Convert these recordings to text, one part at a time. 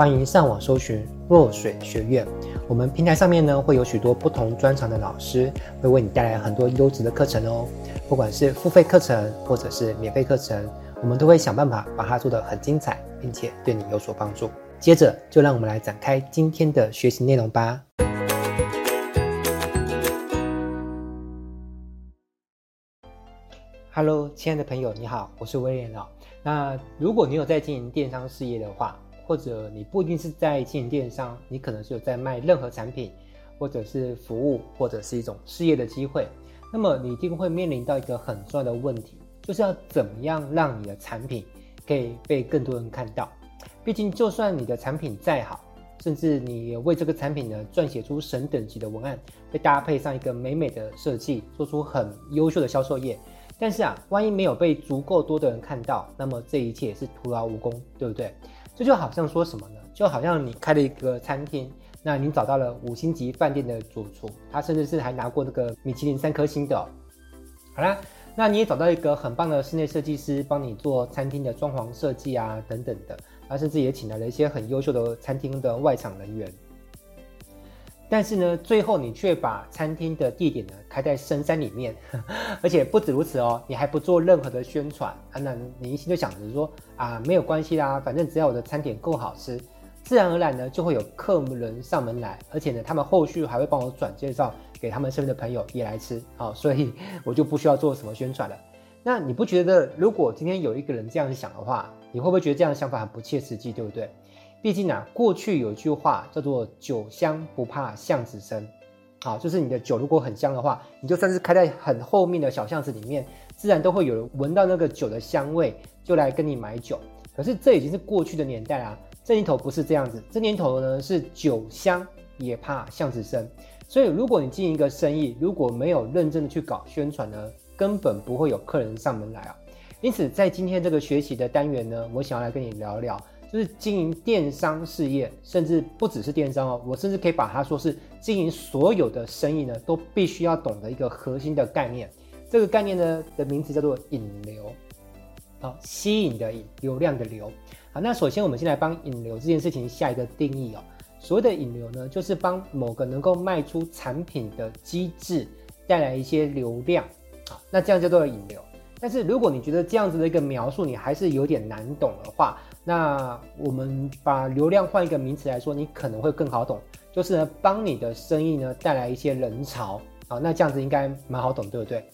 欢迎上网搜寻若水学院。我们平台上面呢会有许多不同专长的老师，会为你带来很多优质的课程哦。不管是付费课程或者是免费课程，我们都会想办法把它做得很精彩，并且对你有所帮助。接着就让我们来展开今天的学习内容吧。Hello，亲爱的朋友，你好，我是威廉哦。那如果你有在经营电商事业的话，或者你不一定是在经营电商，你可能是有在卖任何产品，或者是服务，或者是一种事业的机会，那么你一定会面临到一个很重要的问题，就是要怎么样让你的产品可以被更多人看到。毕竟，就算你的产品再好，甚至你也为这个产品呢撰写出神等级的文案，再搭配上一个美美的设计，做出很优秀的销售页。但是啊，万一没有被足够多的人看到，那么这一切也是徒劳无功，对不对？这就好像说什么呢？就好像你开了一个餐厅，那你找到了五星级饭店的主厨，他甚至是还拿过那个米其林三颗星的。好啦，那你也找到一个很棒的室内设计师，帮你做餐厅的装潢设计啊，等等的，他甚至也请来了一些很优秀的餐厅的外场人员。但是呢，最后你却把餐厅的地点呢开在深山里面，而且不止如此哦，你还不做任何的宣传啊，那你一心就想着说啊，没有关系啦，反正只要我的餐点够好吃，自然而然呢就会有客人上门来，而且呢，他们后续还会帮我转介绍给他们身边的朋友也来吃，好，所以我就不需要做什么宣传了。那你不觉得，如果今天有一个人这样想的话，你会不会觉得这样的想法很不切实际，对不对？毕竟啊，过去有一句话叫做“酒香不怕巷子深”，好，就是你的酒如果很香的话，你就算是开在很后面的小巷子里面，自然都会有人闻到那个酒的香味，就来跟你买酒。可是这已经是过去的年代啦，这年头不是这样子，这年头呢是酒香也怕巷子深。所以如果你经营一个生意，如果没有认真的去搞宣传呢，根本不会有客人上门来啊。因此，在今天这个学习的单元呢，我想要来跟你聊聊。就是经营电商事业，甚至不只是电商哦，我甚至可以把它说是经营所有的生意呢，都必须要懂得一个核心的概念。这个概念呢的名字叫做引流，好，吸引的引，流量的流。好，那首先我们先来帮引流这件事情下一个定义哦。所谓的引流呢，就是帮某个能够卖出产品的机制带来一些流量，好，那这样叫做引流。但是如果你觉得这样子的一个描述你还是有点难懂的话，那我们把流量换一个名词来说，你可能会更好懂，就是呢，帮你的生意呢带来一些人潮啊，那这样子应该蛮好懂，对不对？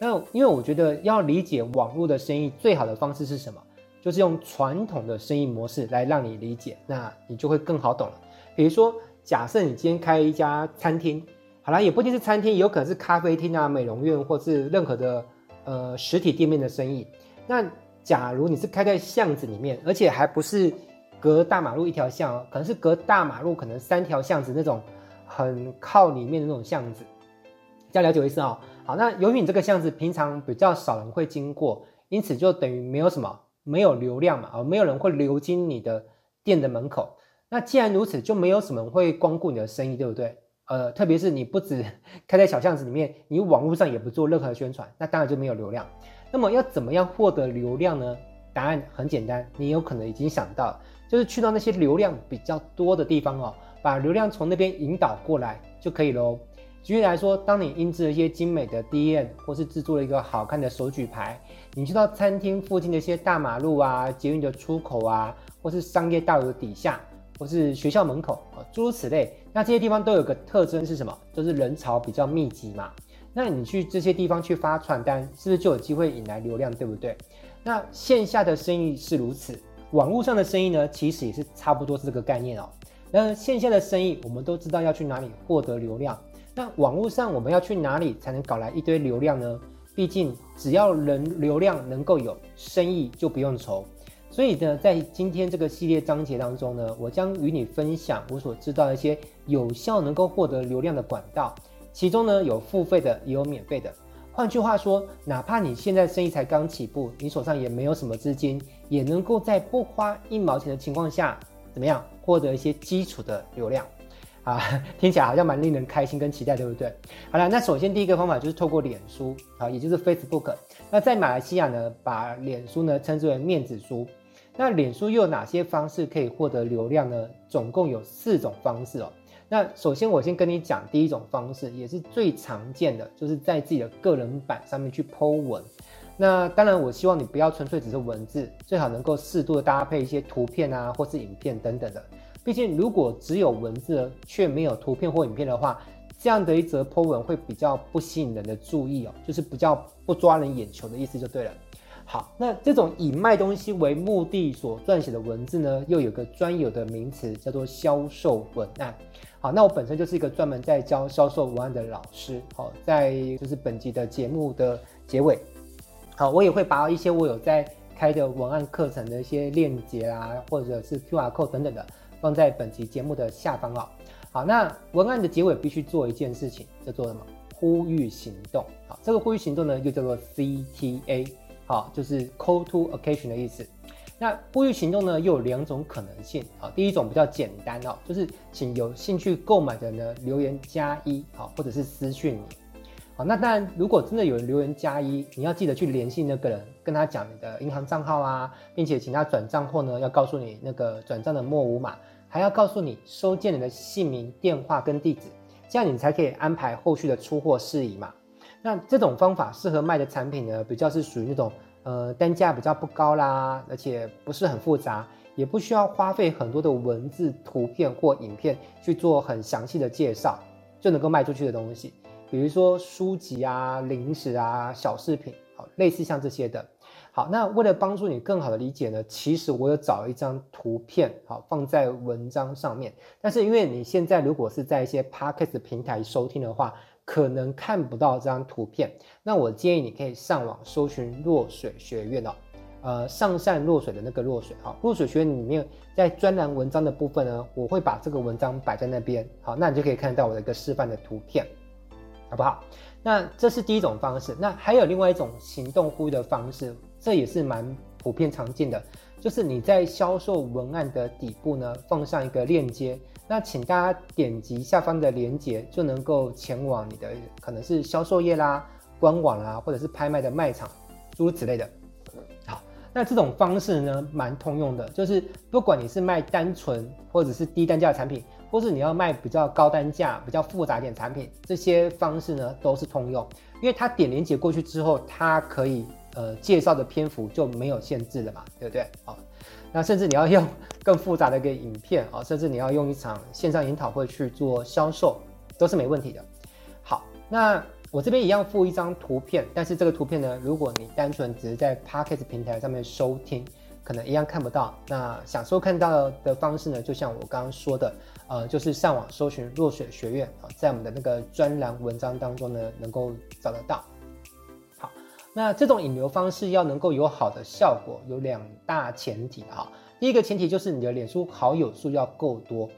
那因为我觉得要理解网络的生意最好的方式是什么，就是用传统的生意模式来让你理解，那你就会更好懂了。比如说，假设你今天开一家餐厅，好啦，也不一定是餐厅，有可能是咖啡厅啊、美容院，或是任何的呃实体店面的生意，那。假如你是开在巷子里面，而且还不是隔大马路一条巷哦，可能是隔大马路可能三条巷子那种很靠里面的那种巷子，这样了解我意思哦。好，那由于你这个巷子平常比较少人会经过，因此就等于没有什么没有流量嘛，啊，没有人会流经你的店的门口。那既然如此，就没有什么人会光顾你的生意，对不对？呃，特别是你不止开在小巷子里面，你网络上也不做任何宣传，那当然就没有流量。那么要怎么样获得流量呢？答案很简单，你有可能已经想到，就是去到那些流量比较多的地方哦，把流量从那边引导过来就可以喽。举例来说，当你印制了一些精美的 DM，或是制作了一个好看的手举牌，你去到餐厅附近的一些大马路啊、捷运的出口啊，或是商业大楼底下，或是学校门口啊，诸如此类，那这些地方都有个特征是什么？就是人潮比较密集嘛。那你去这些地方去发传单，是不是就有机会引来流量，对不对？那线下的生意是如此，网络上的生意呢，其实也是差不多是这个概念哦。那线下的生意，我们都知道要去哪里获得流量，那网络上我们要去哪里才能搞来一堆流量呢？毕竟只要人流量能够有，生意就不用愁。所以呢，在今天这个系列章节当中呢，我将与你分享我所知道的一些有效能够获得流量的管道，其中呢有付费的，也有免费的。换句话说，哪怕你现在生意才刚起步，你手上也没有什么资金，也能够在不花一毛钱的情况下，怎么样获得一些基础的流量啊？听起来好像蛮令人开心跟期待，对不对？好了，那首先第一个方法就是透过脸书啊，也就是 Facebook。那在马来西亚呢，把脸书呢称之为面子书。那脸书又有哪些方式可以获得流量呢？总共有四种方式哦。那首先我先跟你讲第一种方式，也是最常见的，就是在自己的个人版上面去 po 文。那当然，我希望你不要纯粹只是文字，最好能够适度的搭配一些图片啊，或是影片等等的。毕竟如果只有文字却没有图片或影片的话，这样的一则 po 文会比较不吸引人的注意哦，就是比较不抓人眼球的意思就对了。好，那这种以卖东西为目的所撰写的文字呢，又有个专有的名词叫做销售文案。好，那我本身就是一个专门在教销售文案的老师。好，在就是本集的节目的结尾，好，我也会把一些我有在开的文案课程的一些链接啊，或者是 QR code 等等的，放在本集节目的下方啊。好，那文案的结尾必须做一件事情，叫做什么？呼吁行动。好，这个呼吁行动呢，又叫做 CTA。好，就是 call to action 的意思。那呼吁行动呢，又有两种可能性。好，第一种比较简单哦，就是请有兴趣购买的呢留言加一，好，或者是私讯你。好，那当然，如果真的有人留言加一，你要记得去联系那个人，跟他讲你的银行账号啊，并且请他转账后呢，要告诉你那个转账的末五码，还要告诉你收件人的姓名、电话跟地址，这样你才可以安排后续的出货事宜嘛。那这种方法适合卖的产品呢，比较是属于那种呃单价比较不高啦，而且不是很复杂，也不需要花费很多的文字、图片或影片去做很详细的介绍，就能够卖出去的东西，比如说书籍啊、零食啊、小饰品，好，类似像这些的。好，那为了帮助你更好的理解呢，其实我有找一张图片，好，放在文章上面。但是因为你现在如果是在一些 Podcast 平台收听的话，可能看不到这张图片，那我建议你可以上网搜寻落水学院哦，呃，上善若水的那个落水，好，落水学院里面在专栏文章的部分呢，我会把这个文章摆在那边，好，那你就可以看到我的一个示范的图片，好不好？那这是第一种方式，那还有另外一种行动呼吁的方式，这也是蛮普遍常见的，就是你在销售文案的底部呢，放上一个链接。那请大家点击下方的链接，就能够前往你的可能是销售页啦、官网啦，或者是拍卖的卖场，诸如此类的。好，那这种方式呢，蛮通用的，就是不管你是卖单纯或者是低单价的产品，或是你要卖比较高单价、比较复杂点产品，这些方式呢都是通用，因为它点链接过去之后，它可以呃介绍的篇幅就没有限制了嘛，对不对？好。那甚至你要用 更复杂的一个影片啊，甚至你要用一场线上研讨会去做销售，都是没问题的。好，那我这边一样附一张图片，但是这个图片呢，如果你单纯只是在 Podcast 平台上面收听，可能一样看不到。那想收看到的方式呢，就像我刚刚说的，呃，就是上网搜寻若水学院啊，在我们的那个专栏文章当中呢，能够找得到。那这种引流方式要能够有好的效果，有两大前提哈。第一个前提就是你的脸书好友数要够多，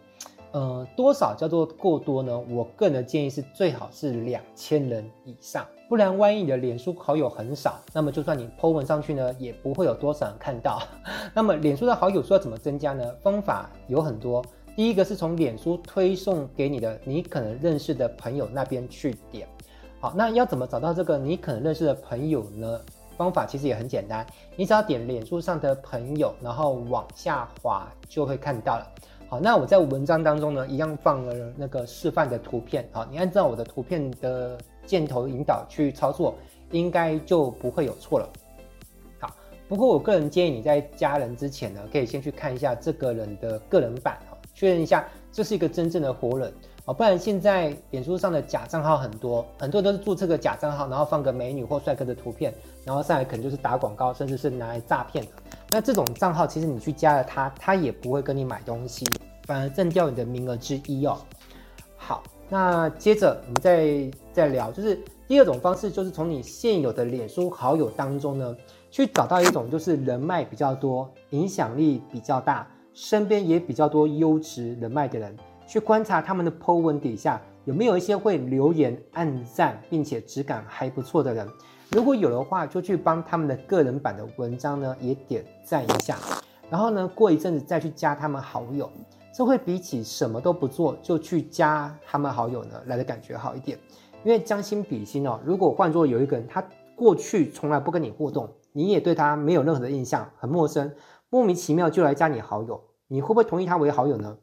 呃，多少叫做够多呢？我个人的建议是最好是两千人以上，不然万一你的脸书好友很少，那么就算你 po 文上去呢，也不会有多少人看到。那么脸书的好友数要怎么增加呢？方法有很多，第一个是从脸书推送给你的你可能认识的朋友那边去点。好，那要怎么找到这个你可能认识的朋友呢？方法其实也很简单，你只要点脸书上的朋友，然后往下滑就会看到了。好，那我在文章当中呢，一样放了那个示范的图片。好，你按照我的图片的箭头引导去操作，应该就不会有错了。好，不过我个人建议你在加人之前呢，可以先去看一下这个人的个人版，确认一下这是一个真正的活人。哦，不然现在脸书上的假账号很多，很多都是注册个假账号，然后放个美女或帅哥的图片，然后上来可能就是打广告，甚至是拿来诈骗的。那这种账号其实你去加了他，他也不会跟你买东西，反而占掉你的名额之一哦。好，那接着我们再再聊，就是第二种方式，就是从你现有的脸书好友当中呢，去找到一种就是人脉比较多、影响力比较大、身边也比较多优质人脉的人，去观察他们的 po 文底下有没有一些会留言、按赞，并且质感还不错的人。如果有的话，就去帮他们的个人版的文章呢也点赞一下，然后呢过一阵子再去加他们好友，这会比起什么都不做就去加他们好友呢来的感觉好一点。因为将心比心哦，如果换作有一个人他过去从来不跟你互动，你也对他没有任何的印象，很陌生，莫名其妙就来加你好友，你会不会同意他为好友呢？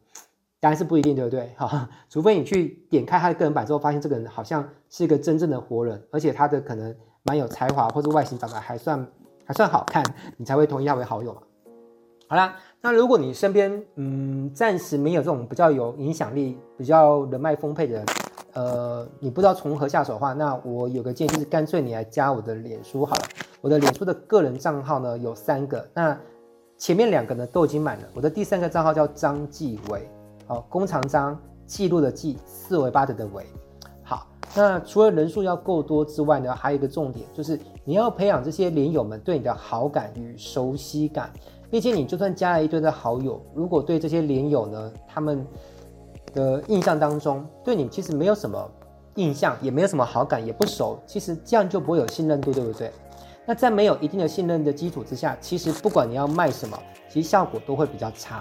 当然是不一定，对不对？哈，除非你去点开他的个人版之后，发现这个人好像是一个真正的活人，而且他的可能蛮有才华，或者外形长得还算还算好看，你才会同意他为好友嘛。好啦，那如果你身边嗯暂时没有这种比较有影响力、比较人脉丰沛的人，呃，你不知道从何下手的话，那我有个建议就是干脆你来加我的脸书好了。我的脸书的个人账号呢有三个，那前面两个呢都已经满了，我的第三个账号叫张继伟。好，弓长张记录的记，四维八德的维。好，那除了人数要够多之外呢，还有一个重点就是你要培养这些连友们对你的好感与熟悉感。毕竟你就算加了一堆的好友，如果对这些连友呢，他们的印象当中对你其实没有什么印象，也没有什么好感，也不熟，其实这样就不会有信任度，对不对？那在没有一定的信任的基础之下，其实不管你要卖什么，其实效果都会比较差。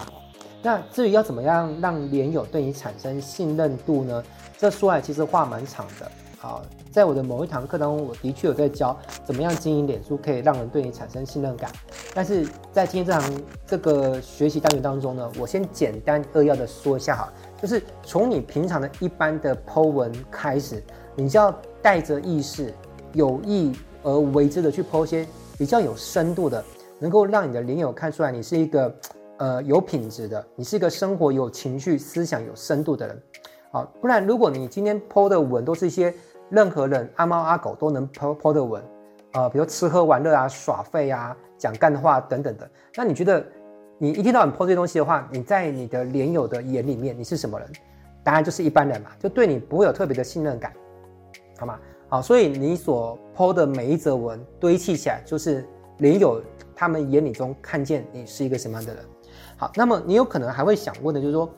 那至于要怎么样让连友对你产生信任度呢？这说来其实话蛮长的。好，在我的某一堂课当中，我的确有在教怎么样经营脸书，可以让人对你产生信任感。但是在今天这堂这个学习单元当中呢，我先简单扼要的说一下哈，就是从你平常的一般的 po 文开始，你就要带着意识，有意而为之的去 po 一些比较有深度的，能够让你的连友看出来你是一个。呃，有品质的，你是一个生活有情绪、思想有深度的人，好，不然如果你今天 po 的文都是一些任何人阿猫阿狗都能 po po 的文，呃，比如吃喝玩乐啊、耍废啊、讲干话等等的，那你觉得你一天到晚 po 这些东西的话，你在你的连友的眼里面你是什么人？当然就是一般人嘛，就对你不会有特别的信任感，好吗？好，所以你所 po 的每一则文堆砌起来，就是连友他们眼里中看见你是一个什么样的人。好，那么你有可能还会想问的，就是说，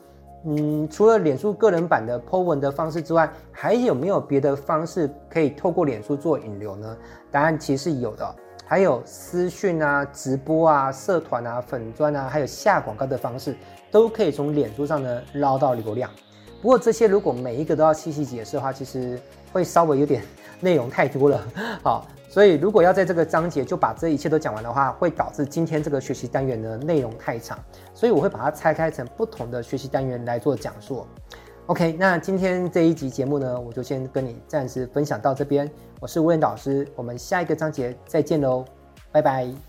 嗯，除了脸书个人版的 po 文的方式之外，还有没有别的方式可以透过脸书做引流呢？答案其实是有的，还有私讯啊、直播啊、社团啊、粉专啊，还有下广告的方式，都可以从脸书上呢捞到流量。不过这些如果每一个都要细细解释的话，其实会稍微有点 内容太多了。好。所以，如果要在这个章节就把这一切都讲完的话，会导致今天这个学习单元的内容太长，所以我会把它拆开成不同的学习单元来做讲述。OK，那今天这一集节目呢，我就先跟你暂时分享到这边。我是威廉导师，我们下一个章节再见喽，拜拜。